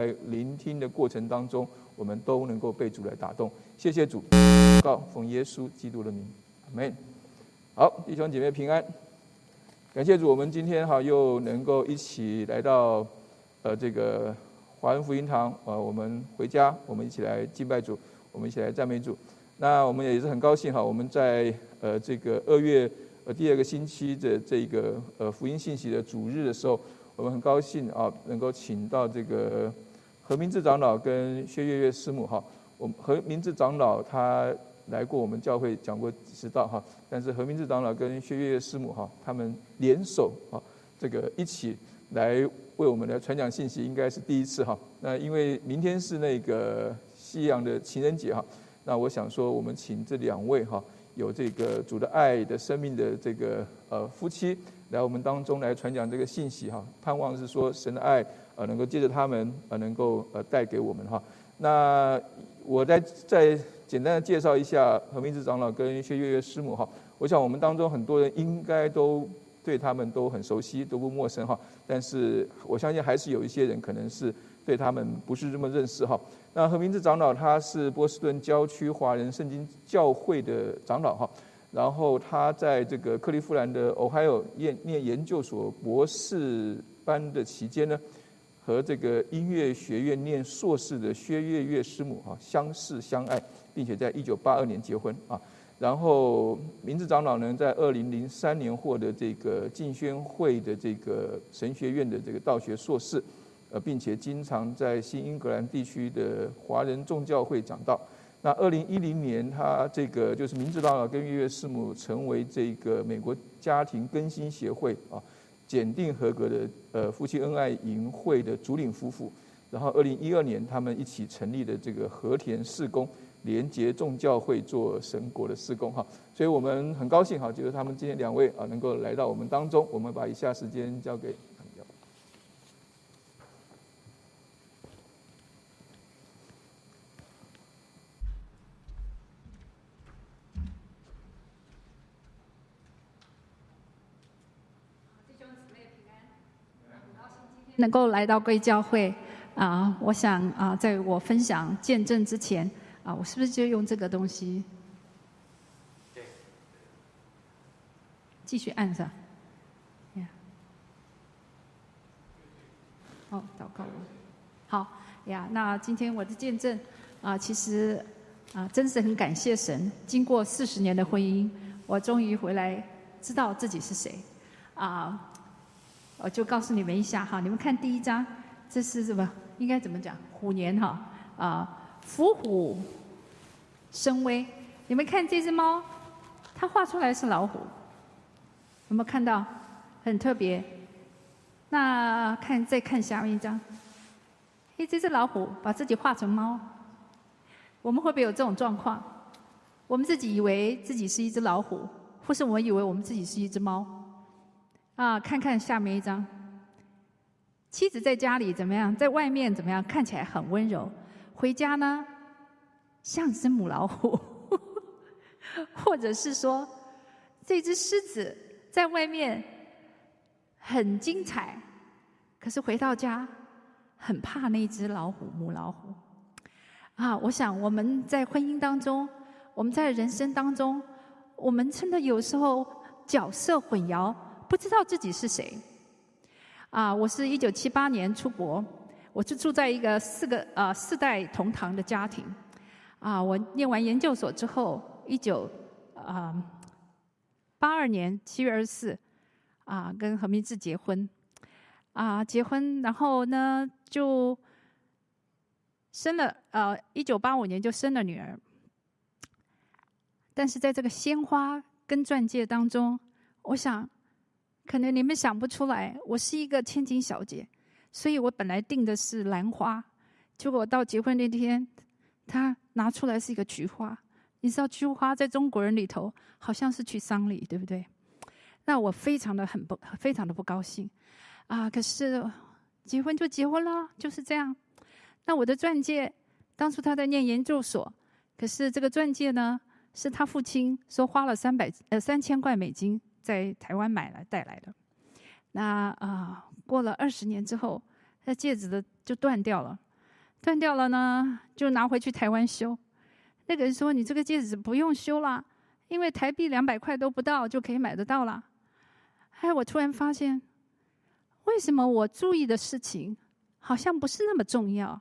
在聆听的过程当中，我们都能够被主来打动。谢谢主，告奉耶稣基督的名，阿门。好，弟兄姐妹平安。感谢主，我们今天哈又能够一起来到呃这个华人福音堂啊，我们回家，我们一起来敬拜主，我们一起来赞美主。那我们也是很高兴哈，我们在呃这个二月呃第二个星期的这个呃福音信息的主日的时候，我们很高兴啊，能够请到这个。何明志长老跟薛月月师母哈，我何明志长老他来过我们教会讲过几次道哈，但是何明志长老跟薛月月师母哈，他们联手啊，这个一起来为我们来传讲信息，应该是第一次哈。那因为明天是那个西洋的情人节哈，那我想说我们请这两位哈，有这个主的爱的生命的这个呃夫妻来我们当中来传讲这个信息哈，盼望是说神的爱。呃，能够借着他们，呃，能够呃带给我们哈。那我再再简单的介绍一下何明志长老跟薛月月师母哈。我想我们当中很多人应该都对他们都很熟悉，都不陌生哈。但是我相信还是有一些人可能是对他们不是这么认识哈。那何明志长老他是波士顿郊区华人圣经教会的长老哈。然后他在这个克利夫兰的 Ohio 念念研究所博士班的期间呢。和这个音乐学院念硕士的薛月月师母啊相识相爱，并且在一九八二年结婚啊。然后明治长老呢，在二零零三年获得这个进宣会的这个神学院的这个道学硕士，呃，并且经常在新英格兰地区的华人众教会讲道。那二零一零年，他这个就是明治长老跟月月师母成为这个美国家庭更新协会啊。检定合格的呃夫妻恩爱营会的主领夫妇，然后二零一二年他们一起成立的这个和田事工连结众教会做神国的事工哈，所以我们很高兴哈，就是他们今天两位啊能够来到我们当中，我们把以下时间交给。能够来到贵教会啊，我想啊，在我分享见证之前啊，我是不是就用这个东西？继续按上。哦，祷告。好呀，那今天我的见证啊，其实啊，真是很感谢神。经过四十年的婚姻，我终于回来知道自己是谁啊。我就告诉你们一下哈，你们看第一张，这是什么？应该怎么讲？虎年哈啊，伏虎生威。你们看这只猫，它画出来是老虎，有没有看到？很特别。那看再看下面一张，哎，这只老虎把自己画成猫，我们会不会有这种状况？我们自己以为自己是一只老虎，或是我们以为我们自己是一只猫？啊，看看下面一张。妻子在家里怎么样？在外面怎么样？看起来很温柔。回家呢，像只母老虎，或者是说，这只狮子在外面很精彩，可是回到家很怕那只老虎母老虎。啊，我想我们在婚姻当中，我们在人生当中，我们真的有时候角色混淆。不知道自己是谁，啊！我是一九七八年出国，我就住在一个四个呃四代同堂的家庭，啊！我念完研究所之后，一九啊八二年七月二十四，啊，跟何明志结婚，啊，结婚，然后呢就生了呃一九八五年就生了女儿，但是在这个鲜花跟钻戒当中，我想。可能你们想不出来，我是一个千金小姐，所以我本来订的是兰花，结果到结婚那天，他拿出来是一个菊花。你知道菊花在中国人里头好像是去丧礼，对不对？那我非常的很不，非常的不高兴啊！可是结婚就结婚了，就是这样。那我的钻戒，当初他在念研究所，可是这个钻戒呢，是他父亲说花了三百呃三千块美金。在台湾买来带来的，那啊，过了二十年之后，那戒指的就断掉了。断掉了呢，就拿回去台湾修。那个人说：“你这个戒指不用修了，因为台币两百块都不到就可以买得到了。”哎，我突然发现，为什么我注意的事情好像不是那么重要？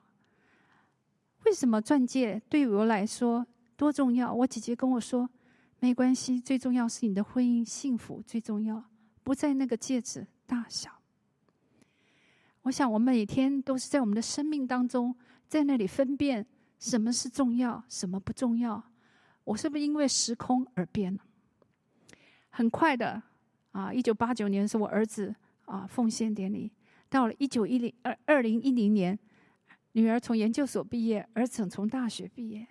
为什么钻戒对我来说多重要？我姐姐跟我说：“没关系，最重要是你的婚姻幸福最重要，不在那个戒指大小。”我想，我每天都是在我们的生命当中，在那里分辨什么是重要，什么不重要。我是不是因为时空而变了？很快的啊，一九八九年是我儿子啊奉献典礼，到了一九一零二二零一零年，女儿从研究所毕业，儿子从大学毕业，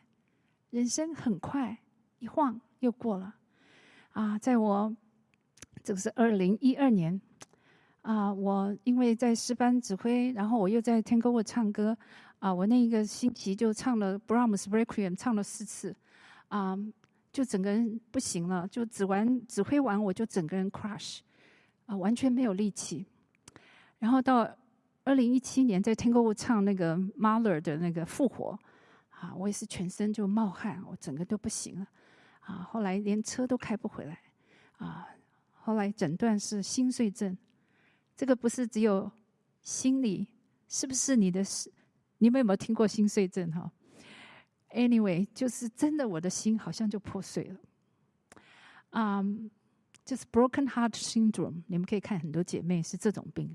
人生很快一晃又过了。啊，在我这个是二零一二年。啊，我因为在师班指挥，然后我又在天歌沃唱歌，啊，我那一个星期就唱了 Brahms Requiem，唱了四次，啊，就整个人不行了，就指完指挥完我就整个人 crash，啊，完全没有力气。然后到二零一七年在天歌沃唱那个 Mahler 的那个复活，啊，我也是全身就冒汗，我整个都不行了，啊，后来连车都开不回来，啊，后来诊断是心碎症。这个不是只有心理，是不是你的？你们有没有听过心碎症？哈，Anyway，就是真的，我的心好像就破碎了。啊，就是 broken heart syndrome。你们可以看很多姐妹是这种病。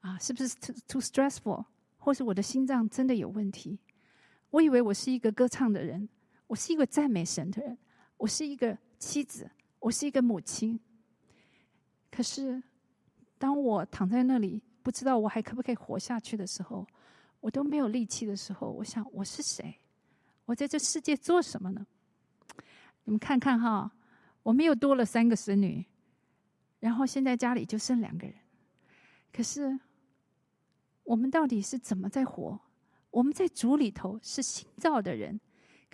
啊，是不是 too too stressful？或是我的心脏真的有问题？我以为我是一个歌唱的人，我是一个赞美神的人，我是一个妻子，我是一个母亲。可是。当我躺在那里，不知道我还可不可以活下去的时候，我都没有力气的时候，我想我是谁？我在这世界做什么呢？你们看看哈，我们又多了三个孙女，然后现在家里就剩两个人。可是我们到底是怎么在活？我们在主里头是新造的人，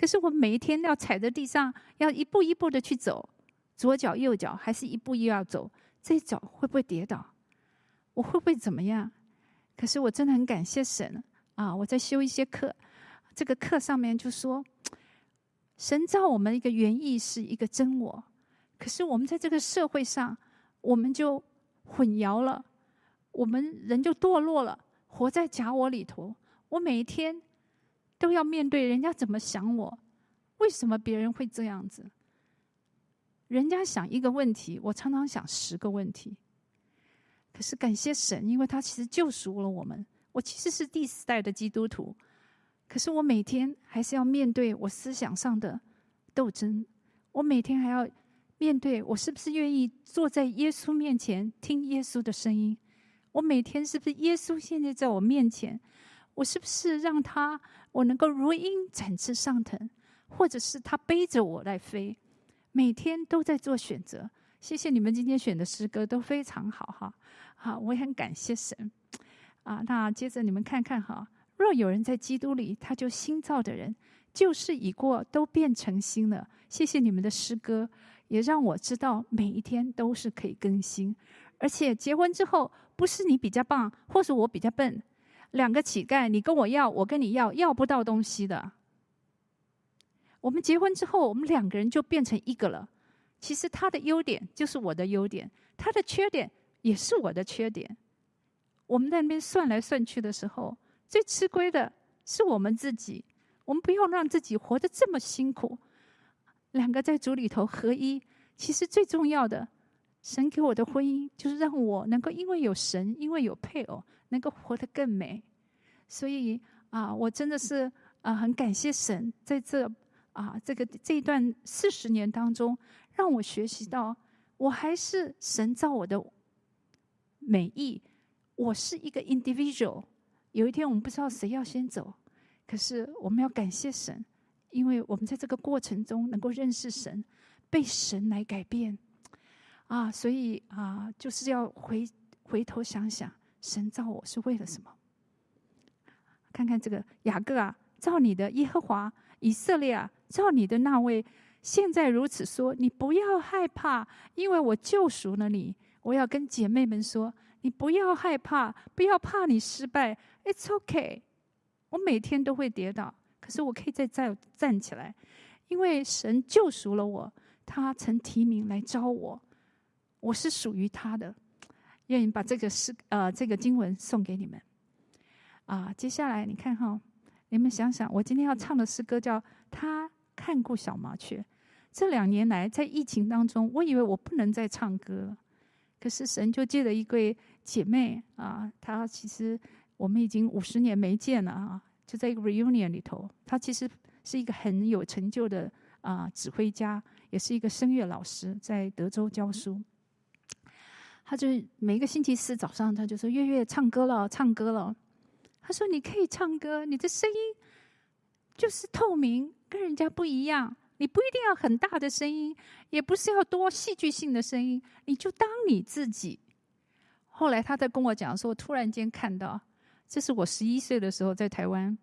可是我每一天要踩在地上，要一步一步的去走，左脚右脚，还是一步又要走？这脚会不会跌倒？我会不会怎么样？可是我真的很感谢神啊！我在修一些课，这个课上面就说，神造我们一个原意是一个真我，可是我们在这个社会上，我们就混淆了，我们人就堕落了，活在假我里头。我每一天都要面对人家怎么想我，为什么别人会这样子？人家想一个问题，我常常想十个问题。可是感谢神，因为他其实救赎了我们。我其实是第四代的基督徒，可是我每天还是要面对我思想上的斗争。我每天还要面对我是不是愿意坐在耶稣面前听耶稣的声音？我每天是不是耶稣现在在我面前？我是不是让他我能够如鹰展翅上腾，或者是他背着我来飞？每天都在做选择。谢谢你们今天选的诗歌都非常好哈，好，我也很感谢神啊。那接着你们看看哈，若有人在基督里，他就新造的人，旧事已过，都变成新了。谢谢你们的诗歌，也让我知道每一天都是可以更新。而且结婚之后，不是你比较棒，或是我比较笨，两个乞丐，你跟我要，我跟你要，要不到东西的。我们结婚之后，我们两个人就变成一个了。其实他的优点就是我的优点，他的缺点也是我的缺点。我们在那边算来算去的时候，最吃亏的是我们自己。我们不要让自己活得这么辛苦。两个在主里头合一，其实最重要的，神给我的婚姻就是让我能够因为有神，因为有配偶，能够活得更美。所以啊，我真的是啊，很感谢神在这。啊，这个这一段四十年当中，让我学习到，我还是神造我的美意，我是一个 individual。有一天我们不知道谁要先走，可是我们要感谢神，因为我们在这个过程中能够认识神，被神来改变。啊，所以啊，就是要回回头想想，神造我是为了什么？看看这个雅各啊，造你的耶和华以色列啊。照你的那位，现在如此说，你不要害怕，因为我救赎了你。我要跟姐妹们说，你不要害怕，不要怕你失败。It's OK 我每天都会跌倒，可是我可以再再站起来，因为神救赎了我，他曾提名来招我，我是属于他的。愿意把这个诗呃这个经文送给你们啊。接下来你看哈，你们想想，我今天要唱的诗歌叫《他看过小麻雀》。这两年来，在疫情当中，我以为我不能再唱歌了，可是神就借了一位姐妹啊，她其实我们已经五十年没见了啊，就在一个 reunion 里头，她其实是一个很有成就的啊指挥家，也是一个声乐老师，在德州教书。他就每个星期四早上，他就说：“月月唱歌了，唱歌了。”他说：“你可以唱歌，你的声音就是透明，跟人家不一样。”你不一定要很大的声音，也不是要多戏剧性的声音，你就当你自己。后来他在跟我讲说，我突然间看到，这是我十一岁的时候在台湾，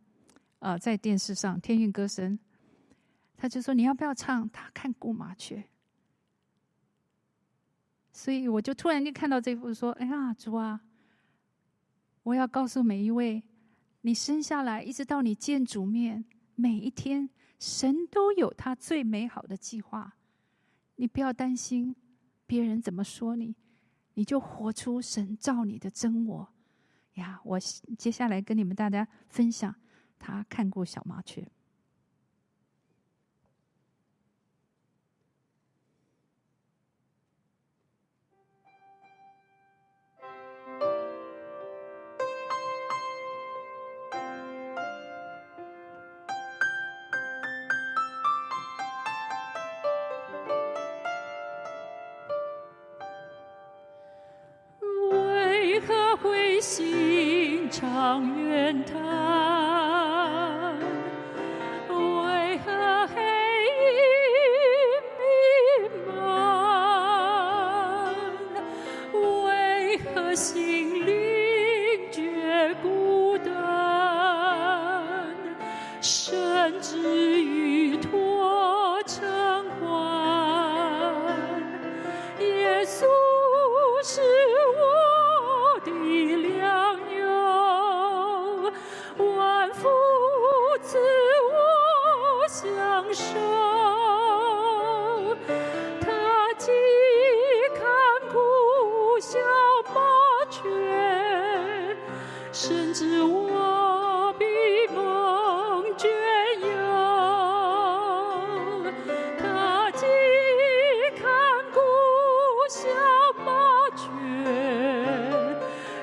啊，在电视上天韵歌声，他就说你要不要唱？他看过麻雀，所以我就突然间看到这幅，说：哎呀，主啊，我要告诉每一位，你生下来一直到你见主面，每一天。神都有他最美好的计划，你不要担心别人怎么说你，你就活出神造你的真我呀！我接下来跟你们大家分享，他看过小麻雀。望远台，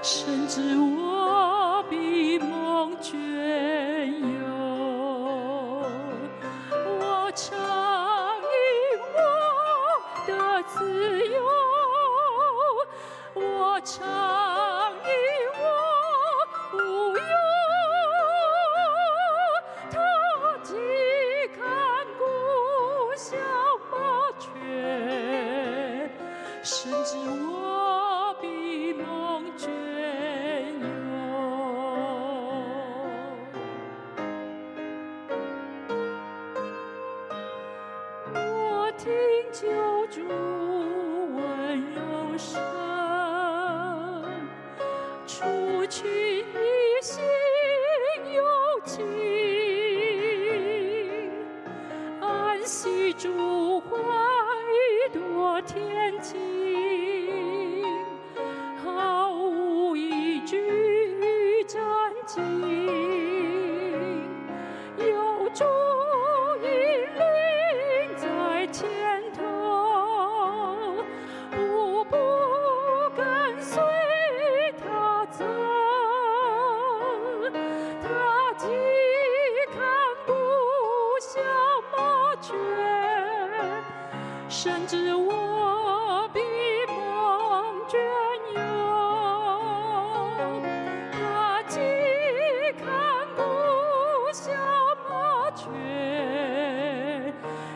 甚至我。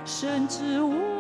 甚至无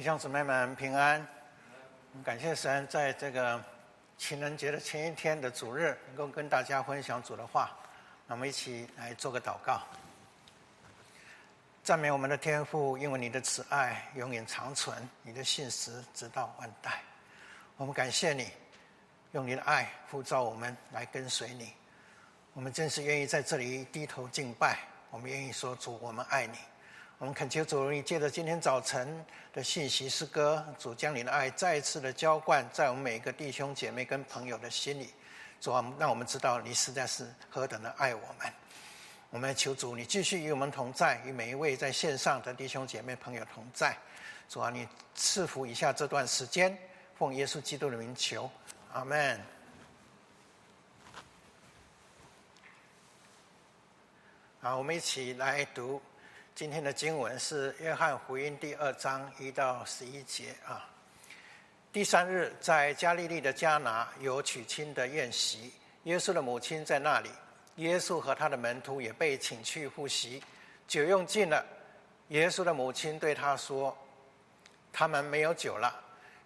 弟兄姊妹们平安，感谢神在这个情人节的前一天的主日，能够跟大家分享主的话。那我们一起来做个祷告，赞美我们的天父，因为你的慈爱永远长存，你的信实直到万代。我们感谢你，用你的爱呼召我们来跟随你。我们真是愿意在这里低头敬拜，我们愿意说主，我们爱你。我们恳求主，你借着今天早晨的信息诗歌，主将你的爱再一次的浇灌在我们每一个弟兄姐妹跟朋友的心里。主啊，让我们知道你实在是何等的爱我们。我们求主，你继续与我们同在，与每一位在线上的弟兄姐妹朋友同在。主啊，你赐福一下这段时间，奉耶稣基督的名求，阿门。好，我们一起来读。今天的经文是约翰福音第二章一到十一节啊。第三日，在加利利的加拿有娶亲的宴席，耶稣的母亲在那里，耶稣和他的门徒也被请去赴席。酒用尽了，耶稣的母亲对他说：“他们没有酒了。”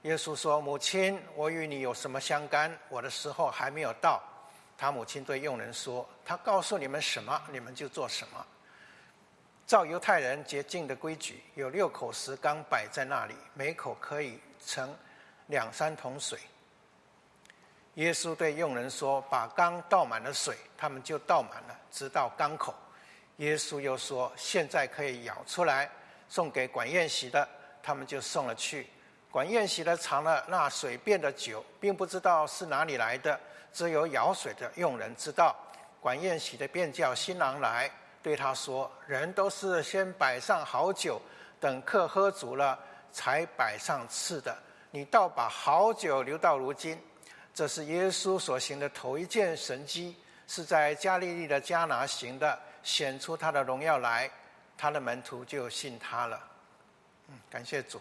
耶稣说：“母亲，我与你有什么相干？我的时候还没有到。”他母亲对佣人说：“他告诉你们什么，你们就做什么。”照犹太人洁净的规矩，有六口石缸摆在那里，每口可以盛两三桶水。耶稣对佣人说：“把缸倒满了水。”他们就倒满了，直到缸口。耶稣又说：“现在可以舀出来，送给管宴席的。”他们就送了去。管宴席的尝了那水变的酒，并不知道是哪里来的，只有舀水的佣人知道。管宴席的便叫新郎来。对他说：“人都是先摆上好酒，等客喝足了，才摆上次的。你倒把好酒留到如今。这是耶稣所行的头一件神迹，是在加利利的迦拿行的，显出他的荣耀来。他的门徒就信他了。嗯，感谢主。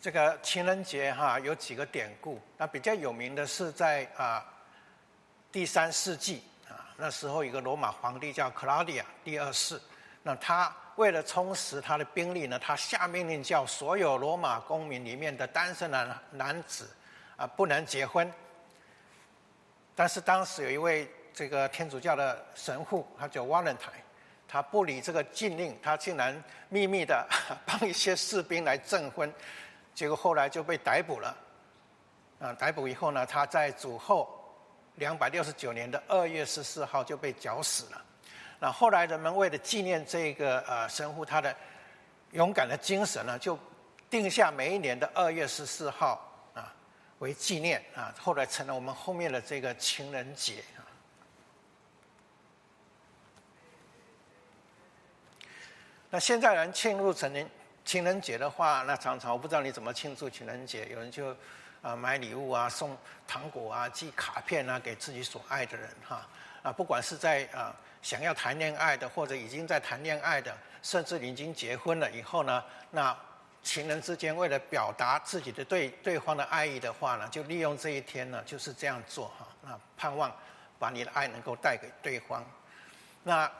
这个情人节哈有几个典故，那比较有名的是在啊第三世纪。”那时候，一个罗马皇帝叫克劳迪亚第二世。那他为了充实他的兵力呢，他下命令叫所有罗马公民里面的单身男男子啊不能结婚。但是当时有一位这个天主教的神父，他叫 Valentine，他不理这个禁令，他竟然秘密的 帮一些士兵来证婚，结果后来就被逮捕了。啊，逮捕以后呢，他在主后。两百六十九年的二月十四号就被绞死了。那后来人们为了纪念这个呃神父他的勇敢的精神呢，就定下每一年的二月十四号啊为纪念啊。后来成了我们后面的这个情人节啊。那现在人庆祝成年情人节的话，那常常我不知道你怎么庆祝情人节，有人就。啊，买礼物啊，送糖果啊，寄卡片啊，给自己所爱的人哈。啊，不管是在啊想要谈恋爱的，或者已经在谈恋爱的，甚至已经结婚了以后呢，那情人之间为了表达自己的对对方的爱意的话呢，就利用这一天呢，就是这样做哈。那盼望把你的爱能够带给对方。那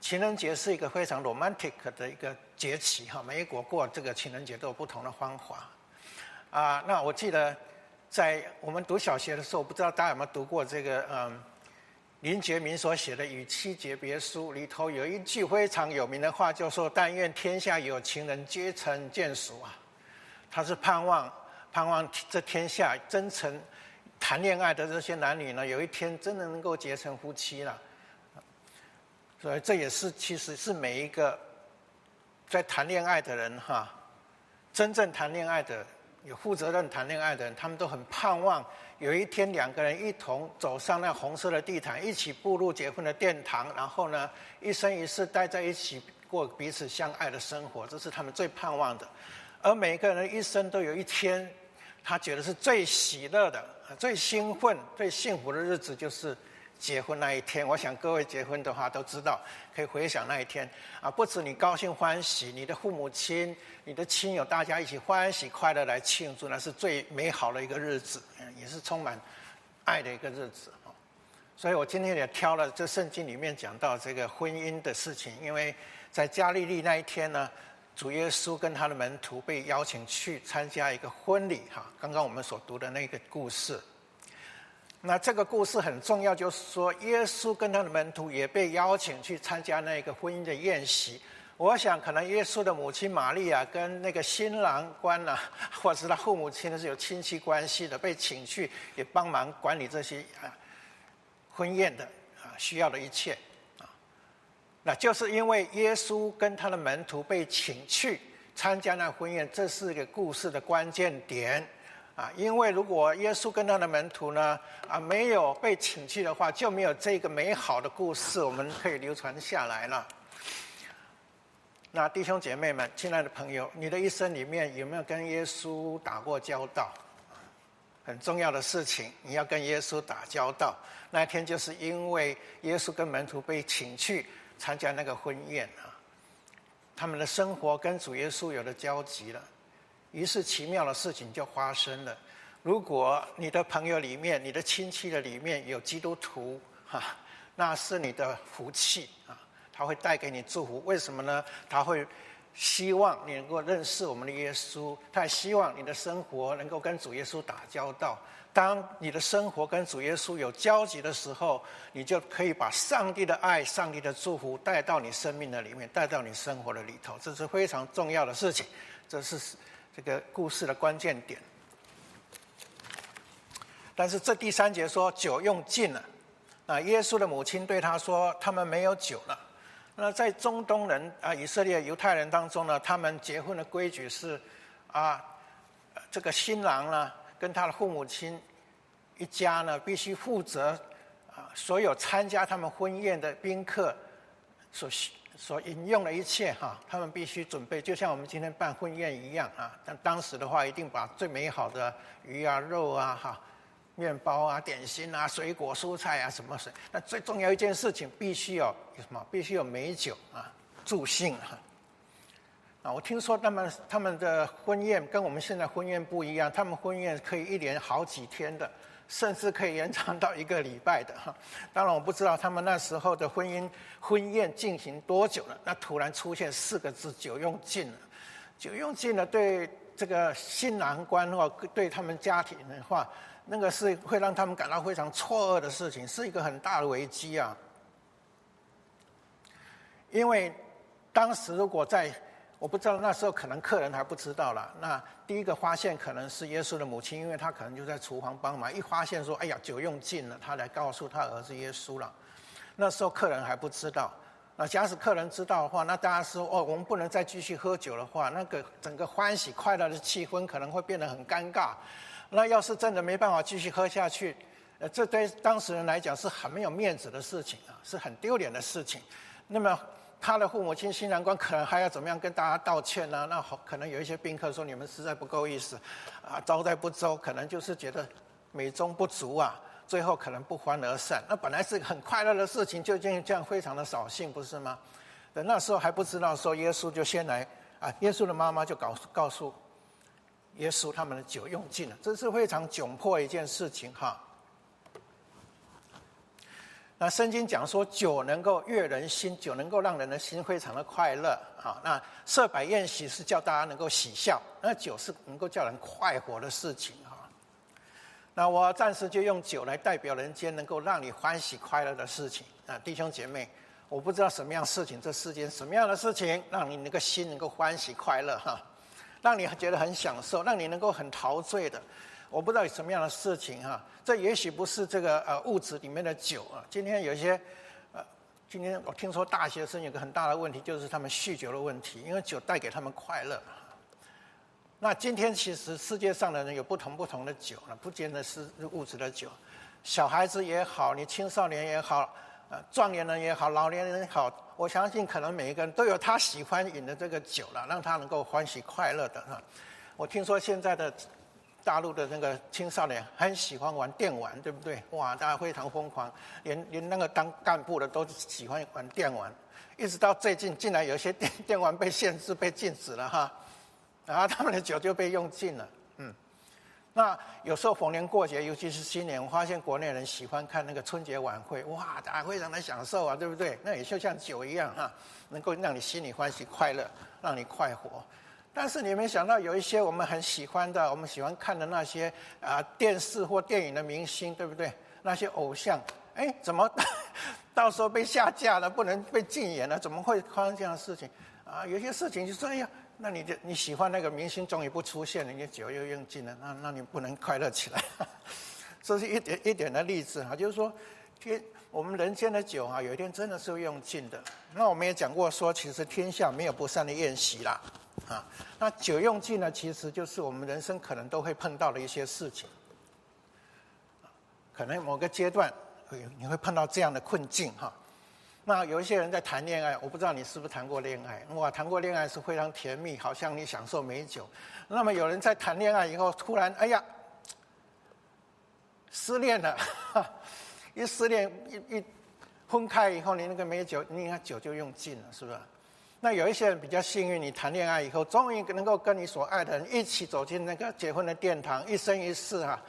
情人节是一个非常 romantic 的一个节气哈，每一国过这个情人节都有不同的方法。啊，那我记得。在我们读小学的时候，不知道大家有没有读过这个嗯林觉民所写的《与妻诀别书》里头有一句非常有名的话，就说：“但愿天下有情人皆成眷属啊！”他是盼望盼望这天下真诚谈恋爱的这些男女呢，有一天真的能够结成夫妻了。所以这也是其实是每一个在谈恋爱的人哈，真正谈恋爱的。有负责任谈恋爱的人，他们都很盼望有一天两个人一同走上那红色的地毯，一起步入结婚的殿堂，然后呢，一生一世待在一起过彼此相爱的生活，这是他们最盼望的。而每个人一生都有一天，他觉得是最喜乐的、最兴奋、最幸福的日子，就是。结婚那一天，我想各位结婚的话都知道，可以回想那一天啊，不止你高兴欢喜，你的父母亲、你的亲友，大家一起欢喜快乐来庆祝，那是最美好的一个日子，也是充满爱的一个日子。所以我今天也挑了这圣经里面讲到这个婚姻的事情，因为在加利利那一天呢，主耶稣跟他的门徒被邀请去参加一个婚礼，哈，刚刚我们所读的那个故事。那这个故事很重要，就是说耶稣跟他的门徒也被邀请去参加那个婚姻的宴席。我想，可能耶稣的母亲玛利亚跟那个新郎官呐，或者是他父母亲是有亲戚关系的，被请去也帮忙管理这些啊婚宴的啊需要的一切啊。那就是因为耶稣跟他的门徒被请去参加那婚宴，这是一个故事的关键点。啊，因为如果耶稣跟他的门徒呢，啊，没有被请去的话，就没有这个美好的故事，我们可以流传下来了。那弟兄姐妹们，亲爱的朋友，你的一生里面有没有跟耶稣打过交道？很重要的事情，你要跟耶稣打交道。那天就是因为耶稣跟门徒被请去参加那个婚宴啊，他们的生活跟主耶稣有了交集了。于是奇妙的事情就发生了。如果你的朋友里面、你的亲戚的里面有基督徒，哈，那是你的福气啊！他会带给你祝福。为什么呢？他会希望你能够认识我们的耶稣，他也希望你的生活能够跟主耶稣打交道。当你的生活跟主耶稣有交集的时候，你就可以把上帝的爱、上帝的祝福带到你生命的里面，带到你生活的里头。这是非常重要的事情。这是。这个故事的关键点，但是这第三节说酒用尽了，啊，耶稣的母亲对他说：“他们没有酒了。”那在中东人啊，以色列犹太人当中呢，他们结婚的规矩是啊，这个新郎呢跟他的父母亲一家呢，必须负责啊所有参加他们婚宴的宾客所需。所引用的一切哈，他们必须准备，就像我们今天办婚宴一样啊。但当时的话，一定把最美好的鱼啊、肉啊、哈、面包啊、点心啊、水果、蔬菜啊，什么水。那最重要一件事情，必须有什么？必须有美酒啊，助兴哈。啊，我听说他们他们的婚宴跟我们现在婚宴不一样，他们婚宴可以一连好几天的。甚至可以延长到一个礼拜的哈，当然我不知道他们那时候的婚姻婚宴进行多久了。那突然出现四个字“酒用尽了”，酒用尽了，对这个新郎官或对他们家庭的话，那个是会让他们感到非常错愕的事情，是一个很大的危机啊。因为当时如果在我不知道那时候可能客人还不知道了。那第一个发现可能是耶稣的母亲，因为她可能就在厨房帮忙。一发现说：“哎呀，酒用尽了。”她来告诉她儿子耶稣了。那时候客人还不知道。那假使客人知道的话，那大家说：“哦，我们不能再继续喝酒的话，那个整个欢喜快乐的气氛可能会变得很尴尬。”那要是真的没办法继续喝下去，呃，这对当事人来讲是很没有面子的事情啊，是很丢脸的事情。那么。他的父母亲新郎官可能还要怎么样跟大家道歉呢？那，可能有一些宾客说你们实在不够意思，啊，招待不周，可能就是觉得美中不足啊，最后可能不欢而散。那本来是很快乐的事情，就这样这样非常的扫兴，不是吗？等那时候还不知道，说耶稣就先来啊，耶稣的妈妈就告告诉耶稣他们的酒用尽了，这是非常窘迫一件事情哈。那圣经讲说酒能够悦人心，酒能够让人的心非常的快乐啊。那设摆宴席是叫大家能够喜笑，那酒是能够叫人快活的事情啊。那我暂时就用酒来代表人间能够让你欢喜快乐的事情啊，弟兄姐妹，我不知道什么样事情，这世间什么样的事情让你那个心能够欢喜快乐哈，让你觉得很享受，让你能够很陶醉的。我不知道有什么样的事情哈，这也许不是这个呃物质里面的酒啊。今天有一些，呃，今天我听说大学生有个很大的问题，就是他们酗酒的问题，因为酒带给他们快乐。那今天其实世界上的人有不同不同的酒了，不见得是物质的酒，小孩子也好，你青少年也好，呃，壮年人也好，老年人也好，我相信可能每一个人都有他喜欢饮的这个酒了，让他能够欢喜快乐的哈。我听说现在的。大陆的那个青少年很喜欢玩电玩，对不对？哇，大家非常疯狂，连连那个当干部的都喜欢玩电玩。一直到最近，竟然有些电电玩被限制、被禁止了哈，然后他们的酒就被用尽了。嗯，那有时候逢年过节，尤其是新年，我发现国内人喜欢看那个春节晚会，哇，大家非常的享受啊，对不对？那也就像酒一样哈，能够让你心里欢喜快乐，让你快活。但是你没想到，有一些我们很喜欢的，我们喜欢看的那些啊电视或电影的明星，对不对？那些偶像，哎，怎么 到时候被下架了，不能被禁言了？怎么会发生这样的事情？啊，有些事情就说，哎呀。那你的你喜欢那个明星终于不出现了，你酒又用尽了，那那你不能快乐起来。这是一点一点的例子哈，就是说天我们人间的酒啊，有一天真的是会用尽的。那我们也讲过说，其实天下没有不散的宴席啦，啊，那酒用尽呢，其实就是我们人生可能都会碰到的一些事情。可能某个阶段会你会碰到这样的困境哈。那有一些人在谈恋爱，我不知道你是不是谈过恋爱？哇，谈过恋爱是非常甜蜜，好像你享受美酒。那么有人在谈恋爱以后，突然哎呀，失恋了，一失恋一一分开以后，你那个美酒，你看酒就用尽了，是不是？那有一些人比较幸运，你谈恋爱以后，终于能够跟你所爱的人一起走进那个结婚的殿堂，一生一世哈。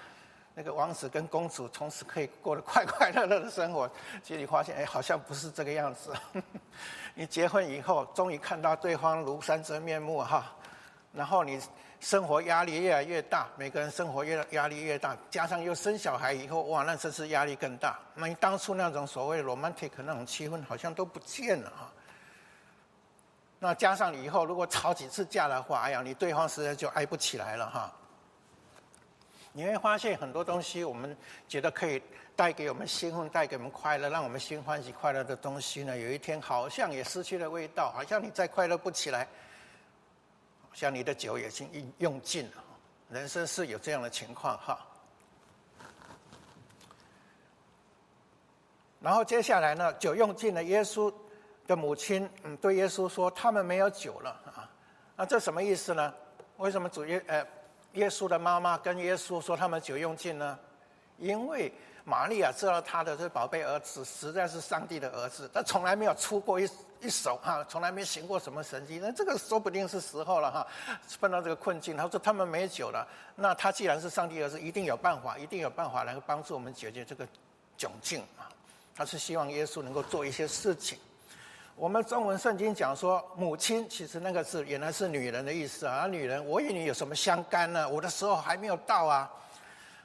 那个王子跟公主从此可以过得快快乐乐的生活，结果发现，哎，好像不是这个样子。你结婚以后，终于看到对方庐山真面目哈，然后你生活压力越来越大，每个人生活越压力越大，加上又生小孩以后，哇，那真是压力更大。那你当初那种所谓 romantic 那种气氛，好像都不见了哈。那加上以后如果吵几次架的话，哎呀，你对方实在就爱不起来了哈。你会发现很多东西，我们觉得可以带给我们兴奋、带给我们快乐、让我们心欢喜快乐的东西呢，有一天好像也失去了味道，好像你再快乐不起来，像你的酒已经用尽了。人生是有这样的情况哈。然后接下来呢，酒用尽了，耶稣的母亲嗯对耶稣说：“他们没有酒了啊。”那这什么意思呢？为什么主耶呃？耶稣的妈妈跟耶稣说：“他们酒用尽呢，因为玛利亚知道他的这宝贝儿子实在是上帝的儿子，他从来没有出过一一手哈，从来没行过什么神迹。那这个说不定是时候了哈，碰到这个困境。他说他们没酒了，那他既然是上帝儿子，一定有办法，一定有办法来帮助我们解决这个窘境啊。他是希望耶稣能够做一些事情。”我们中文圣经讲说，母亲其实那个字原来是女人的意思啊。女人，我与你有什么相干呢？我的时候还没有到啊。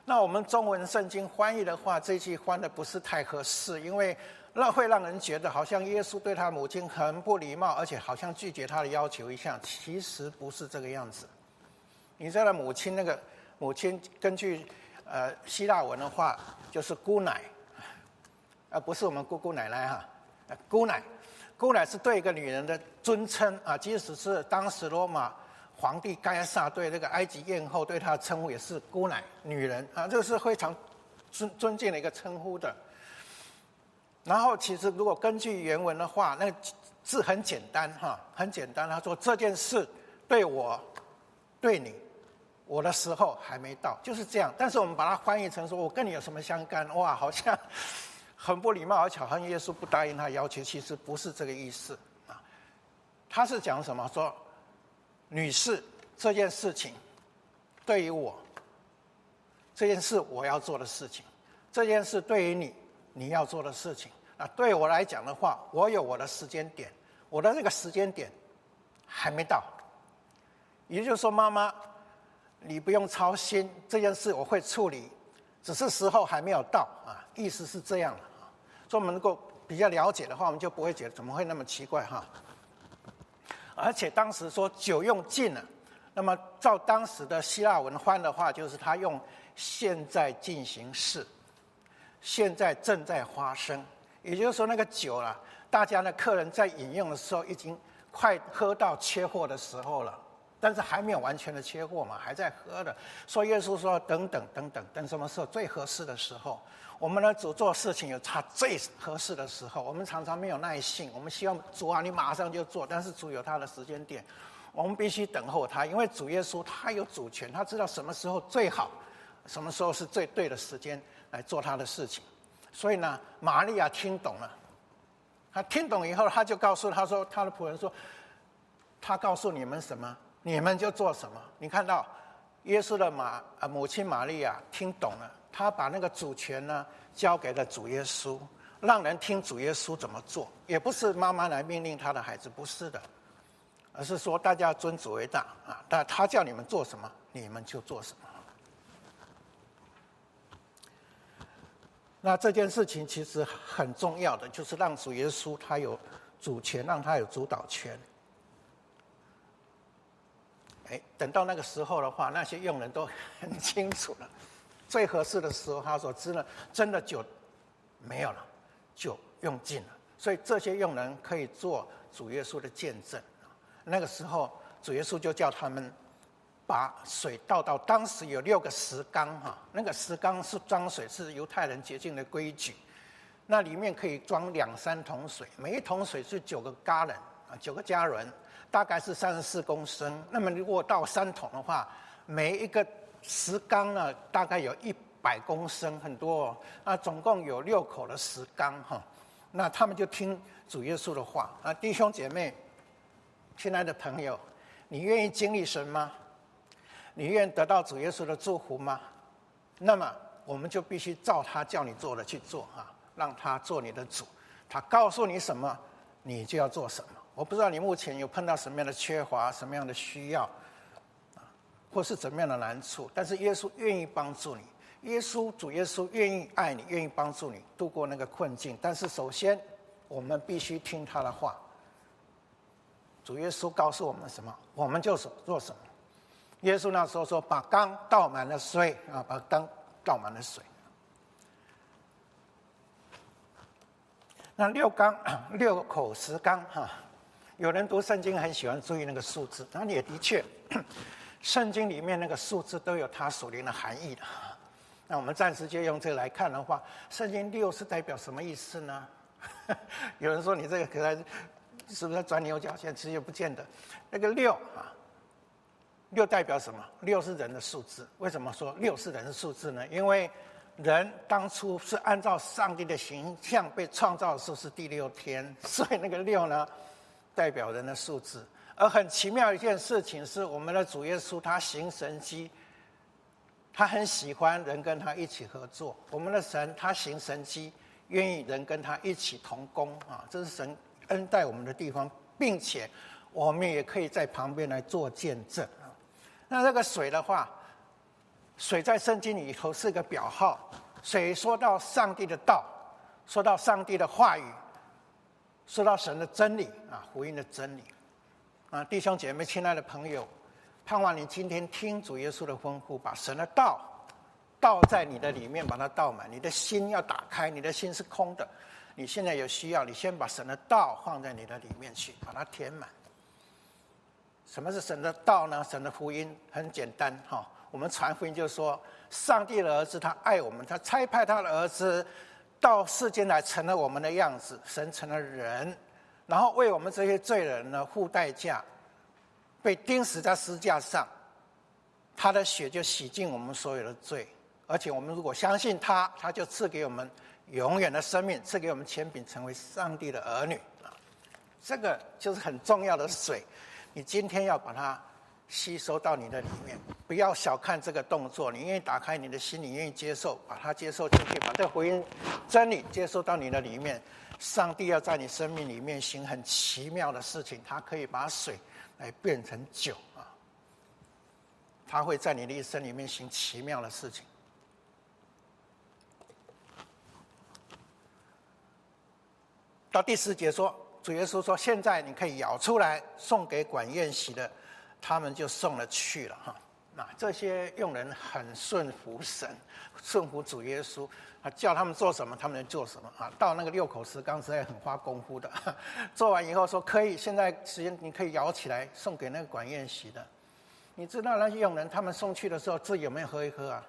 那我们中文圣经翻译的话，这句翻的不是太合适，因为那会让人觉得好像耶稣对他母亲很不礼貌，而且好像拒绝他的要求一样。其实不是这个样子。你知道母亲那个母亲，根据呃希腊文的话，就是姑奶，而不是我们姑姑奶奶哈，姑奶。姑奶是对一个女人的尊称啊，即使是当时罗马皇帝盖萨对那个埃及艳后对她的称呼也是姑奶女人啊，这个是非常尊尊敬的一个称呼的。然后其实如果根据原文的话，那字很简单哈，很简单。他说这件事对我对你我的时候还没到，就是这样。但是我们把它翻译成说我跟你有什么相干？哇，好像。很不礼貌，而巧，好像耶稣不答应他要求，其实不是这个意思啊。他是讲什么？说，女士，这件事情对于我，这件事我要做的事情，这件事对于你你要做的事情啊，对我来讲的话，我有我的时间点，我的那个时间点还没到。也就是说，妈妈，你不用操心这件事，我会处理，只是时候还没有到啊。意思是这样的。我们能够比较了解的话，我们就不会觉得怎么会那么奇怪哈。而且当时说酒用尽了，那么照当时的希腊文翻的话，就是他用现在进行式，现在正在发生。也就是说，那个酒啊，大家呢客人在饮用的时候，已经快喝到缺货的时候了，但是还没有完全的切货嘛，还在喝的。所以耶稣说：“等等等等，等什么时候最合适的时候？”我们的主做事情有他最合适的时候，我们常常没有耐性，我们希望主啊，你马上就做，但是主有他的时间点，我们必须等候他，因为主耶稣他有主权，他知道什么时候最好，什么时候是最对的时间来做他的事情。所以呢，玛利亚听懂了，他听懂以后，他就告诉他说，他的仆人说，他告诉你们什么，你们就做什么。你看到耶稣的马啊母亲玛利亚听懂了，她把那个主权呢交给了主耶稣，让人听主耶稣怎么做，也不是妈妈来命令他的孩子，不是的，而是说大家尊主为大啊，但他叫你们做什么，你们就做什么。那这件事情其实很重要的，就是让主耶稣他有主权，让他有主导权。哎，等到那个时候的话，那些佣人都很清楚了，最合适的时候，他说：“真的，真的酒没有了，酒用尽了。”所以这些佣人可以做主耶稣的见证。那个时候，主耶稣就叫他们把水倒到当时有六个石缸哈，那个石缸是装水，是犹太人洁净的规矩。那里面可以装两三桶水，每一桶水是九个加仑啊，九个加仑。大概是三十四公升。那么如果到三桶的话，每一个石缸呢，大概有一百公升，很多。哦。那总共有六口的石缸哈。那他们就听主耶稣的话啊，弟兄姐妹，亲爱的朋友，你愿意经历神吗？你愿意得到主耶稣的祝福吗？那么我们就必须照他叫你做的去做啊，让他做你的主。他告诉你什么，你就要做什么。我不知道你目前有碰到什么样的缺乏、什么样的需要，啊，或是怎么样的难处，但是耶稣愿意帮助你，耶稣主耶稣愿意爱你，愿意帮助你度过那个困境。但是首先，我们必须听他的话。主耶稣告诉我们什么，我们就做什么。耶稣那时候说：“把缸倒满了水啊，把缸倒满了水。”那六缸六口石缸哈。有人读圣经很喜欢注意那个数字，那也的确，圣经里面那个数字都有它属灵的含义的。那我们暂时就用这个来看的话，圣经六是代表什么意思呢？有人说你这个可能是不是钻牛角尖？其实也不见得。那个六啊，六代表什么？六是人的数字。为什么说六是人的数字呢？因为人当初是按照上帝的形象被创造的时候是第六天，所以那个六呢？代表人的数字，而很奇妙一件事情是，我们的主耶稣他行神迹，他很喜欢人跟他一起合作。我们的神他行神迹，愿意人跟他一起同工啊，这是神恩待我们的地方，并且我们也可以在旁边来做见证啊。那这个水的话，水在圣经里头是个表号，水说到上帝的道，说到上帝的话语。说到神的真理啊，福音的真理啊，弟兄姐妹，亲爱的朋友，盼望你今天听主耶稣的吩咐，把神的道倒在你的里面，把它倒满。你的心要打开，你的心是空的。你现在有需要，你先把神的道放在你的里面去，把它填满。什么是神的道呢？神的福音很简单哈，我们传福音就是说，上帝的儿子他爱我们，他差派他的儿子。到世间来成了我们的样子，神成了人，然后为我们这些罪人呢付代价，被钉死在石架上，他的血就洗净我们所有的罪，而且我们如果相信他，他就赐给我们永远的生命，赐给我们权柄成为上帝的儿女啊，这个就是很重要的水，你今天要把它。吸收到你的里面，不要小看这个动作。你愿意打开你的心，你愿意接受，把它接受进去，把这个福音真理接受到你的里面。上帝要在你生命里面行很奇妙的事情，他可以把水来变成酒啊！他会在你的一生里面行奇妙的事情。到第四节说，主耶稣说：“现在你可以舀出来，送给管宴席的。”他们就送了去了哈，那这些佣人很顺服神，顺服主耶稣，啊叫他们做什么，他们能做什么啊。到那个六口石缸实在很花功夫的，做完以后说可以，现在时间你可以舀起来送给那个管宴席的。你知道那些佣人他们送去的时候自己有没有喝一喝啊？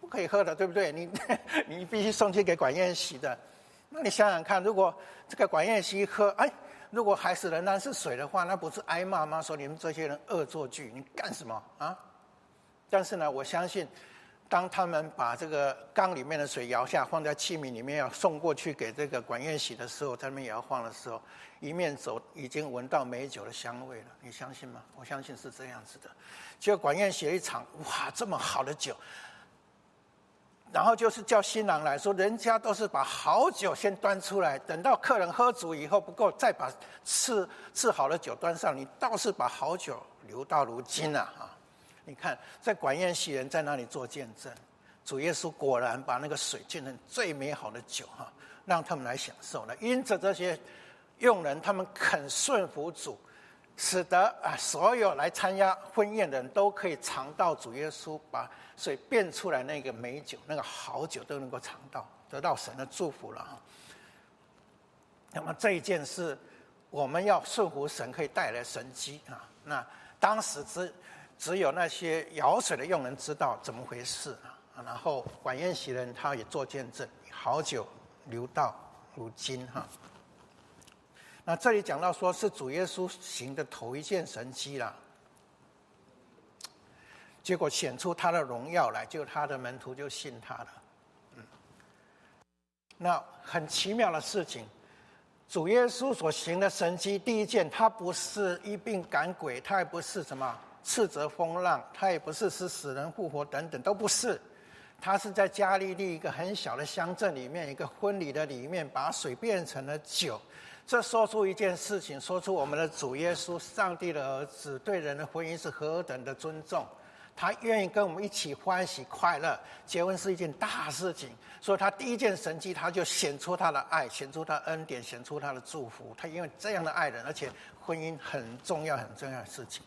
不可以喝的，对不对？你 你必须送去给管宴席的。那你想想看，如果这个管宴席喝，哎。如果还是仍然是水的话，那不是挨骂吗？说你们这些人恶作剧，你干什么啊？但是呢，我相信当他们把这个缸里面的水摇下，放在器皿里面要送过去给这个管宴喜的时候，他们也要晃的时候，一面走已经闻到美酒的香味了。你相信吗？我相信是这样子的。结果管宴喜一场，哇，这么好的酒！然后就是叫新郎来说，人家都是把好酒先端出来，等到客人喝足以后不够，再把赐赐好的酒端上。你倒是把好酒留到如今啊！啊，你看在管宴席人在那里做见证，主耶稣果然把那个水变成最美好的酒哈，让他们来享受了。因着这些佣人，他们肯顺服主。使得啊，所有来参加婚宴的人都可以尝到主耶稣把水变出来那个美酒、那个好酒都能够尝到，得到神的祝福了哈。那么这一件事，我们要顺服神，可以带来神机啊。那当时之只有那些舀水的佣人知道怎么回事啊。然后管宴席人他也做见证，好酒留到如今哈。那这里讲到说是主耶稣行的头一件神迹了，结果显出他的荣耀来，就他的门徒就信他了。嗯，那很奇妙的事情，主耶稣所行的神迹，第一件，他不是一病赶鬼，他也不是什么斥责风浪，他也不是使死人复活等等，都不是。他是在加利利一个很小的乡镇里面，一个婚礼的里面，把水变成了酒。这说出一件事情，说出我们的主耶稣，上帝的儿子，对人的婚姻是何等的尊重。他愿意跟我们一起欢喜快乐，结婚是一件大事情。所以他第一件神迹，他就显出他的爱，显出他恩典，显出他的祝福。他因为这样的爱人，而且婚姻很重要很重要的事情，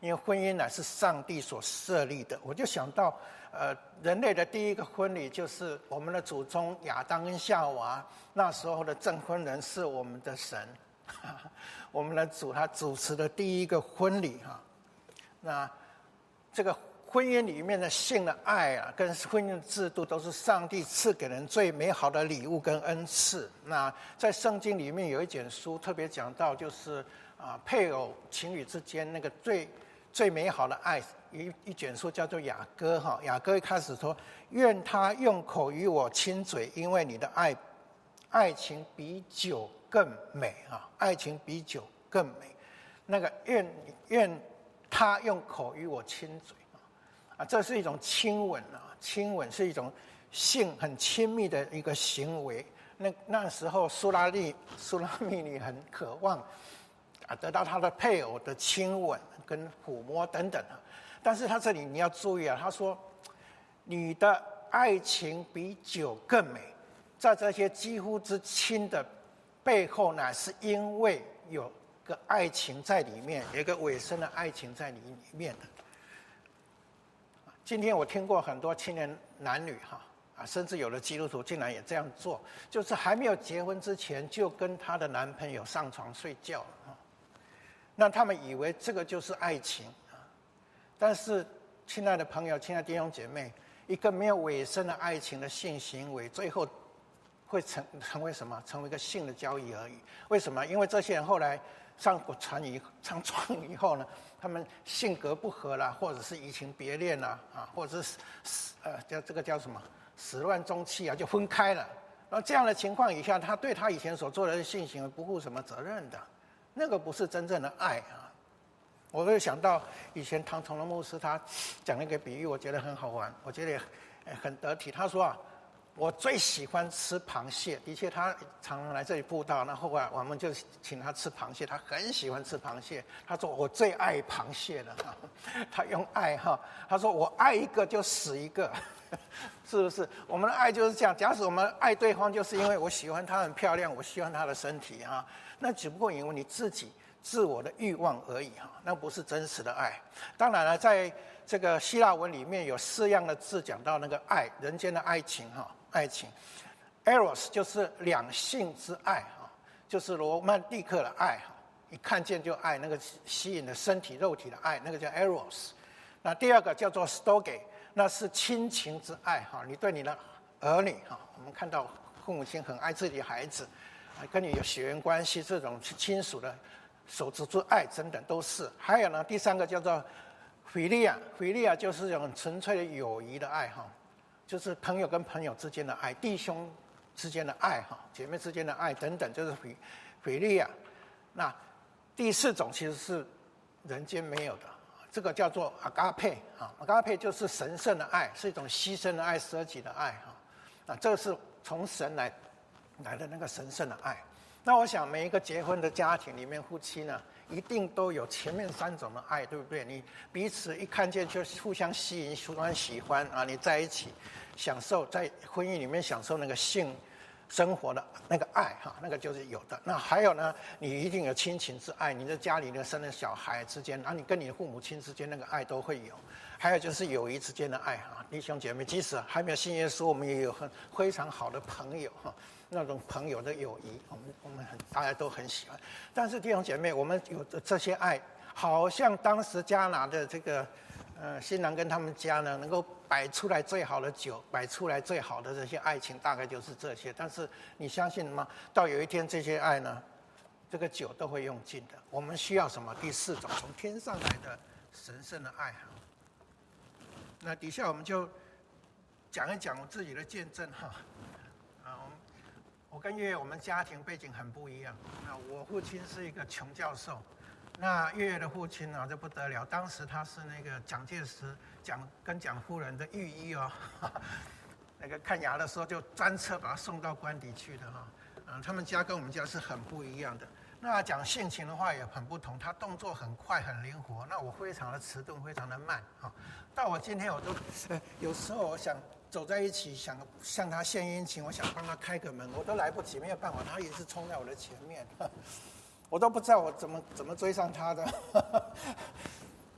因为婚姻乃是上帝所设立的。我就想到。呃，人类的第一个婚礼就是我们的祖宗亚当跟夏娃那时候的证婚人是我们的神，我们的主他主持的第一个婚礼哈。那这个婚姻里面的性的爱啊，跟婚姻制度都是上帝赐给人最美好的礼物跟恩赐。那在圣经里面有一卷书特别讲到，就是啊配偶情侣之间那个最最美好的爱。一一卷书叫做雅歌哈，雅歌一开始说：“愿他用口与我亲嘴，因为你的爱，爱情比酒更美啊！爱情比酒更美。那个愿愿他用口与我亲嘴啊，啊，这是一种亲吻啊，亲吻是一种性很亲密的一个行为。那那时候苏拉利苏拉密女很渴望啊，得到她的配偶的亲吻跟抚摸等等啊。”但是他这里你要注意啊，他说：“你的爱情比酒更美，在这些肌肤之亲的背后呢，是因为有个爱情在里面，有一个尾声的爱情在里里面的。”今天我听过很多青年男女哈啊，甚至有的基督徒竟然也这样做，就是还没有结婚之前就跟他的男朋友上床睡觉啊，那他们以为这个就是爱情啊。但是，亲爱的朋友，亲爱的弟兄姐妹，一个没有尾声的爱情的性行为，最后会成成为什么？成为一个性的交易而已。为什么？因为这些人后来上船以上床以后呢，他们性格不合了，或者是移情别恋啦，啊，或者是死呃叫这个叫什么始乱终弃啊，就分开了。那这样的情况以下，他对他以前所做的性行为不负什么责任的，那个不是真正的爱啊。我会想到以前唐崇荣牧师他讲了一个比喻，我觉得很好玩，我觉得很得体。他说啊，我最喜欢吃螃蟹，的确他常常来这里布道，那后来我们就请他吃螃蟹，他很喜欢吃螃蟹。他说我最爱螃蟹了，他用爱哈，他说我爱一个就死一个，是不是？我们的爱就是这样。假使我们爱对方，就是因为我喜欢她很漂亮，我喜欢她的身体啊，那只不过因为你自己。自我的欲望而已哈，那不是真实的爱。当然了，在这个希腊文里面有四样的字讲到那个爱，人间的爱情哈，爱情，eros 就是两性之爱哈，就是罗曼蒂克的爱哈，一看见就爱，那个吸引的身体肉体的爱，那个叫 eros。那第二个叫做 storge，那是亲情之爱哈，你对你的儿女哈，我们看到父母亲很爱自己的孩子，跟你有血缘关系这种亲属的。手足之爱等等都是，还有呢，第三个叫做菲利亚，菲利亚就是一种纯粹的友谊的爱哈，就是朋友跟朋友之间的爱，弟兄之间的爱，哈，姐妹之间的爱等等，就是腓腓利亚。那第四种其实是人间没有的，这个叫做阿嘎佩啊，阿嘎佩就是神圣的爱，是一种牺牲的爱、舍己的爱，哈。啊，这是从神来来的那个神圣的爱。那我想每一个结婚的家庭里面，夫妻呢？一定都有前面三种的爱，对不对？你彼此一看见就互相吸引、互相喜欢啊！你在一起享受在婚姻里面享受那个性生活的那个爱哈，那个就是有的。那还有呢？你一定有亲情之爱，你在家里呢生了小孩之间，啊，你跟你的父母亲之间那个爱都会有。还有就是友谊之间的爱哈，弟兄姐妹，即使还没有信耶稣，我们也有很非常好的朋友哈。那种朋友的友谊，我们我们很大家都很喜欢。但是弟兄姐妹，我们有的这些爱，好像当时加拿的这个呃新郎跟他们家呢，能够摆出来最好的酒，摆出来最好的这些爱情，大概就是这些。但是你相信吗？到有一天这些爱呢，这个酒都会用尽的。我们需要什么？第四种从天上来的神圣的爱哈。那底下我们就讲一讲我自己的见证哈。我跟月月我们家庭背景很不一样。那我父亲是一个穷教授，那月月的父亲呢就不得了，当时他是那个蒋介石蒋跟蒋夫人的御医哦，那个看牙的时候就专车把他送到官邸去的哈。嗯，他们家跟我们家是很不一样的。那讲性情的话也很不同，他动作很快很灵活，那我非常的迟钝，非常的慢啊。到我今天我都 有时候我想。走在一起，想向他献殷勤，我想帮他开个门，我都来不及，没有办法，他也是冲在我的前面，我都不知道我怎么怎么追上他的。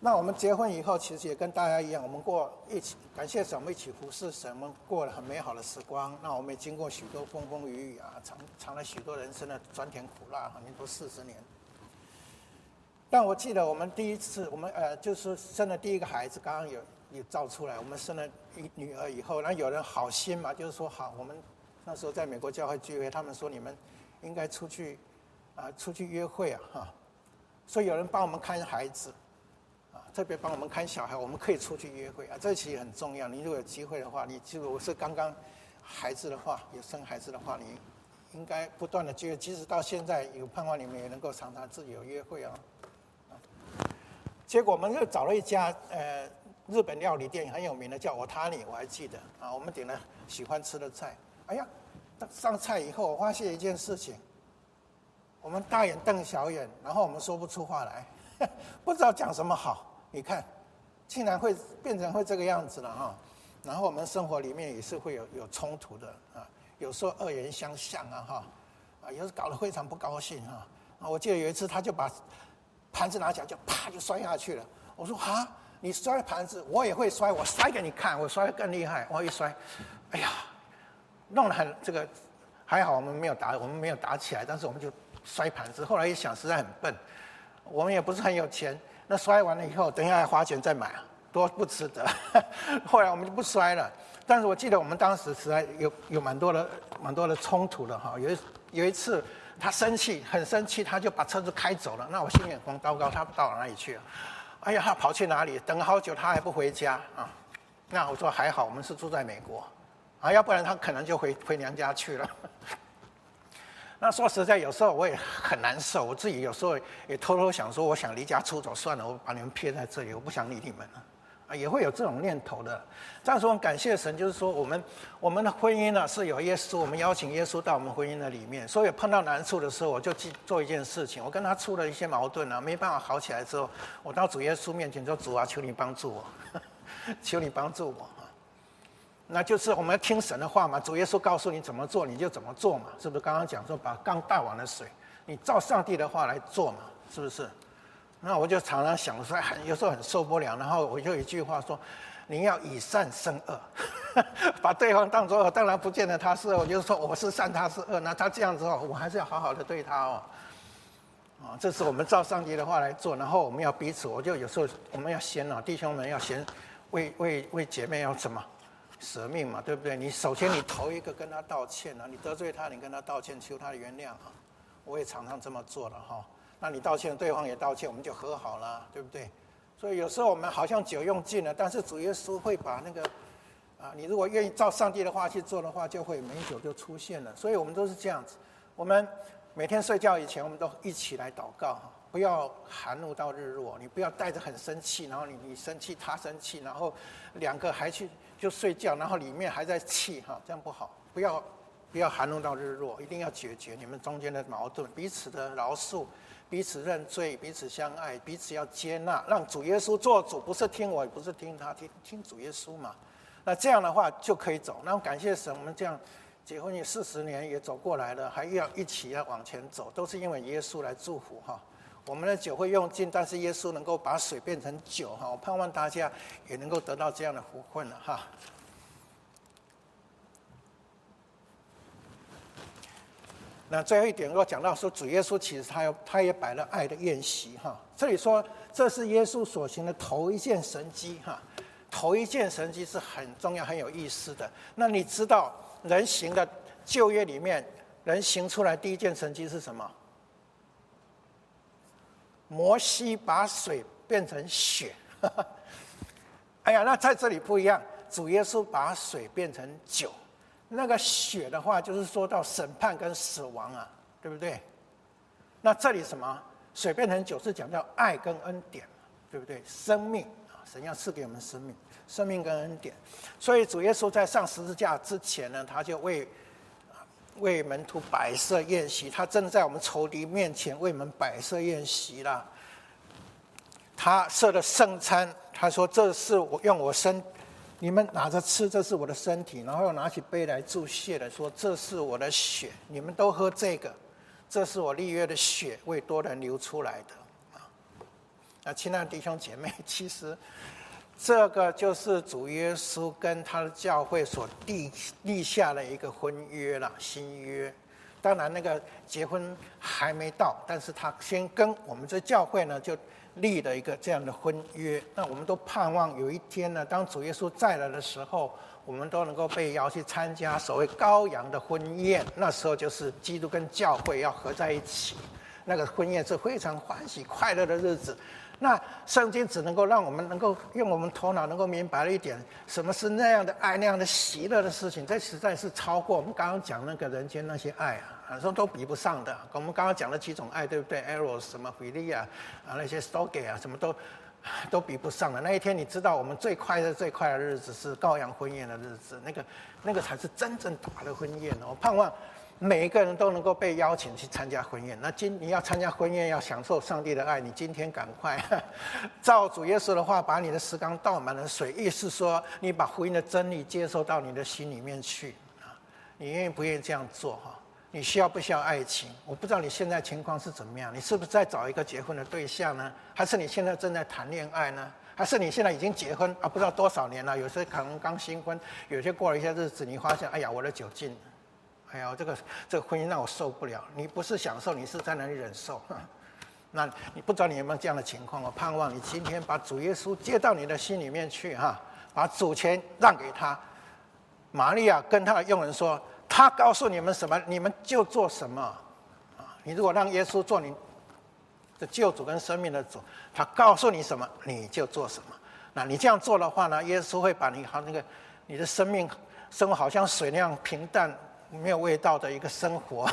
那我们结婚以后，其实也跟大家一样，我们过一起，感谢神，我们一起服侍神，我们过了很美好的时光。那我们也经过许多风风雨雨啊，尝尝了许多人生的酸甜苦辣，好像都四十年。但我记得我们第一次，我们呃，就是生了第一个孩子，刚刚有。有造出来。我们生了一女儿以后，那有人好心嘛，就是说好，我们那时候在美国教会聚会，他们说你们应该出去啊，出去约会啊，哈。所以有人帮我们看孩子，特别帮我们看小孩，我们可以出去约会啊，这其实很重要。你如果有机会的话，你就我是刚刚孩子的话，有生孩子的话，你应该不断的约，即使到现在有盼望，你们也能够常常自己有约会哦。结果我们又找了一家呃。日本料理店很有名的叫我他尼，我还记得啊。我们点了喜欢吃的菜，哎呀，上菜以后我发现一件事情，我们大眼瞪小眼，然后我们说不出话来，不知道讲什么好。你看，竟然会变成会这个样子了哈。然后我们生活里面也是会有有冲突的啊，有时候恶言相向啊哈，啊有时搞得非常不高兴哈。啊，我记得有一次他就把盘子拿起来就啪就摔下去了，我说啊。你摔盘子，我也会摔，我摔给你看，我摔得更厉害。我一摔，哎呀，弄得很这个，还好我们没有打，我们没有打起来，但是我们就摔盘子。后来一想，实在很笨，我们也不是很有钱，那摔完了以后，等一下花钱再买，多不值得。后来我们就不摔了。但是我记得我们当时实在有有蛮多的蛮多的冲突的哈。有一有一次他生气，很生气，他就把车子开走了。那我心里慌糟糕，他到哪里去了？哎呀，他跑去哪里？等了好久，他还不回家啊！那我说还好，我们是住在美国，啊，要不然他可能就回回娘家去了。那说实在，有时候我也很难受，我自己有时候也偷偷想说，我想离家出走算了，我把你们撇在这里，我不想理你们了。啊也会有这种念头的，但是我感谢神，就是说我们我们的婚姻呢是有耶稣，我们邀请耶稣到我们婚姻的里面。所以碰到难处的时候，我就去做一件事情。我跟他出了一些矛盾啊，没办法好起来之后，我到主耶稣面前说：“主啊，求你帮助我，求你帮助我。”那就是我们要听神的话嘛。主耶稣告诉你怎么做，你就怎么做嘛，是不是？刚刚讲说把刚大碗的水，你照上帝的话来做嘛，是不是？那我就常常想说，很有时候很受不了，然后我就一句话说：“你要以善胜恶，把对方当作恶，当然不见得他是恶，我就说我是善，他是恶，那他这样子哦，我还是要好好的对他哦。”啊，这是我们照上帝的话来做，然后我们要彼此，我就有时候我们要先啊，弟兄们要先为为为姐妹要什么舍命嘛，对不对？你首先你头一个跟他道歉啊，你得罪他，你跟他道歉，求他的原谅啊。我也常常这么做了哈。那你道歉，对方也道歉，我们就和好了，对不对？所以有时候我们好像酒用尽了，但是主耶稣会把那个啊，你如果愿意照上帝的话去做的话，就会美酒就出现了。所以我们都是这样子。我们每天睡觉以前，我们都一起来祷告哈，不要含怒到日落。你不要带着很生气，然后你你生气，他生气，然后两个还去就睡觉，然后里面还在气哈，这样不好。不要不要含弄到日落，一定要解决你们中间的矛盾，彼此的饶恕，彼此认罪，彼此相爱，彼此要接纳，让主耶稣做主，不是听我，不是听他，听听主耶稣嘛。那这样的话就可以走。那感谢神，我们这样结婚也四十年也走过来了，还要一起要往前走，都是因为耶稣来祝福哈。我们的酒会用尽，但是耶稣能够把水变成酒哈。我盼望大家也能够得到这样的福分了哈。那最后一点，如果讲到说主耶稣其实他有他也摆了爱的宴席哈。这里说这是耶稣所行的头一件神迹哈。头一件神迹是很重要、很有意思的。那你知道人行的旧约里面，人行出来第一件神迹是什么？摩西把水变成血。哎呀，那在这里不一样，主耶稣把水变成酒。那个血的话，就是说到审判跟死亡啊，对不对？那这里什么？水变成酒是讲到爱跟恩典，对不对？生命啊。神要赐给我们生命，生命跟恩典。所以主耶稣在上十字架之前呢，他就为为门徒摆设宴席。他正在我们仇敌面前为我们摆设宴席了。他设的圣餐，他说：“这是我用我身，你们拿着吃，这是我的身体。”然后又拿起杯来祝谢的说：“这是我的血，你们都喝这个，这是我立约的血，为多人流出来的。”啊那亲爱的弟兄姐妹，其实这个就是主耶稣跟他的教会所立立下的一个婚约了，新约。当然，那个结婚还没到，但是他先跟我们这教会呢，就立了一个这样的婚约。那我们都盼望有一天呢，当主耶稣再来的时候，我们都能够被邀去参加所谓羔羊的婚宴。那时候就是基督跟教会要合在一起，那个婚宴是非常欢喜快乐的日子。那圣经只能够让我们能够用我们头脑能够明白了一点，什么是那样的爱，那样的喜乐的事情，这实在是超过我们刚刚讲那个人间那些爱啊，反正都比不上的。我们刚刚讲的几种爱，对不对？eros 什么菲利啊，啊那些 storge 啊，什么都都比不上的。那一天你知道，我们最快的最快的日子是羔羊婚宴的日子，那个那个才是真正大的婚宴哦。盼望。每一个人都能够被邀请去参加婚宴。那今你要参加婚宴，要享受上帝的爱，你今天赶快 照主耶稣的话，把你的石缸倒满了水，意思说你把福音的真理接受到你的心里面去啊。你愿意不愿意这样做哈？你需要不需要爱情？我不知道你现在情况是怎么样，你是不是在找一个结婚的对象呢？还是你现在正在谈恋爱呢？还是你现在已经结婚啊？不知道多少年了？有些可能刚新婚，有些过了一些日子，你发现哎呀，我的酒劲。哎呀，这个这个婚姻让我受不了。你不是享受，你是在那里忍受。那你不知道你有没有这样的情况？我盼望你今天把主耶稣接到你的心里面去哈，把主权让给他。玛利亚跟他的佣人说：“他告诉你们什么，你们就做什么。”啊，你如果让耶稣做你的救主跟生命的主，他告诉你什么，你就做什么。那你这样做的话呢，耶稣会把你好那个你的生命生活好像水那样平淡。没有味道的一个生活，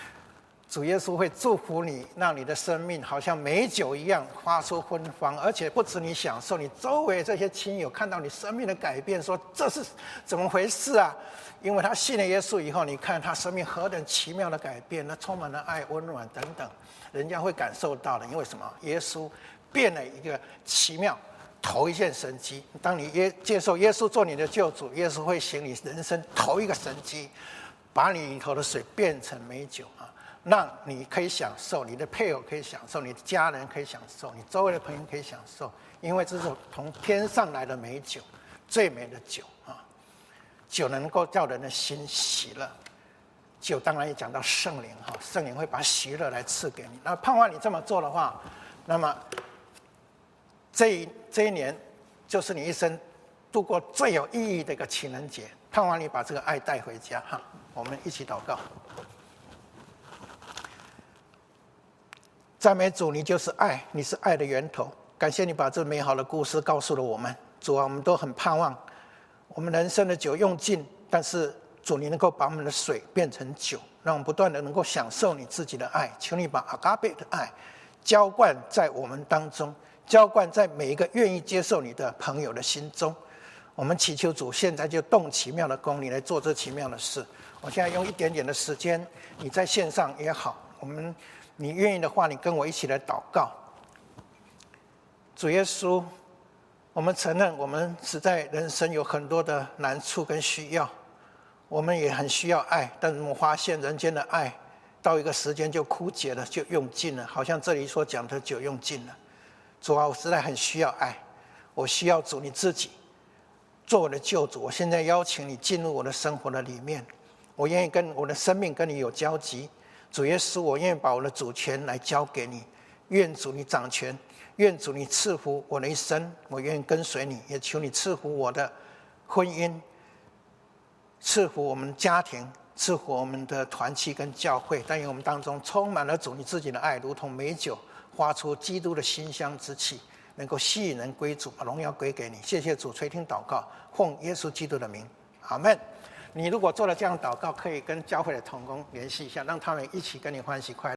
主耶稣会祝福你，让你的生命好像美酒一样发出芬芳，而且不止你享受，你周围这些亲友看到你生命的改变，说这是怎么回事啊？因为他信了耶稣以后，你看他生命何等奇妙的改变，那充满了爱、温暖等等，人家会感受到的。因为什么？耶稣变了一个奇妙。头一件神迹，当你耶接受耶稣做你的救主，耶稣会行你人生头一个神迹，把你里头的水变成美酒啊，让你可以享受，你的配偶可以享受，你的家人可以享受，你周围的朋友可以享受，因为这是从天上来的美酒，最美的酒啊，酒能够叫人的心喜乐，酒当然也讲到圣灵哈，圣灵会把喜乐来赐给你，那盼望你这么做的话，那么。这一这一年，就是你一生度过最有意义的一个情人节。盼望你把这个爱带回家哈，我们一起祷告。赞美主，你就是爱，你是爱的源头。感谢你把这美好的故事告诉了我们。主啊，我们都很盼望我们人生的酒用尽，但是主，你能够把我们的水变成酒，让我们不断的能够享受你自己的爱。求你把阿嘎贝的爱浇灌在我们当中，浇灌在每一个愿意接受你的朋友的心中。我们祈求主，现在就动奇妙的功，你来做这奇妙的事。我现在用一点点的时间，你在线上也好，我们你愿意的话，你跟我一起来祷告。主耶稣。我们承认，我们实在人生有很多的难处跟需要，我们也很需要爱，但是我们发现人间的爱到一个时间就枯竭了，就用尽了，好像这里所讲的就用尽了。主啊，我实在很需要爱，我需要主你自己做我的救主。我现在邀请你进入我的生活的里面，我愿意跟我的生命跟你有交集。主耶稣，我愿意把我的主权来交给你，愿主你掌权。愿主你赐福我的一生，我愿意跟随你，也求你赐福我的婚姻，赐福我们家庭，赐福我们的团契跟教会。但愿我们当中充满了主你自己的爱，如同美酒发出基督的馨香之气，能够吸引人归主，把荣耀归给你。谢谢主垂听祷告，奉耶稣基督的名，阿门。你如果做了这样祷告，可以跟教会的同工联系一下，让他们一起跟你欢喜快乐。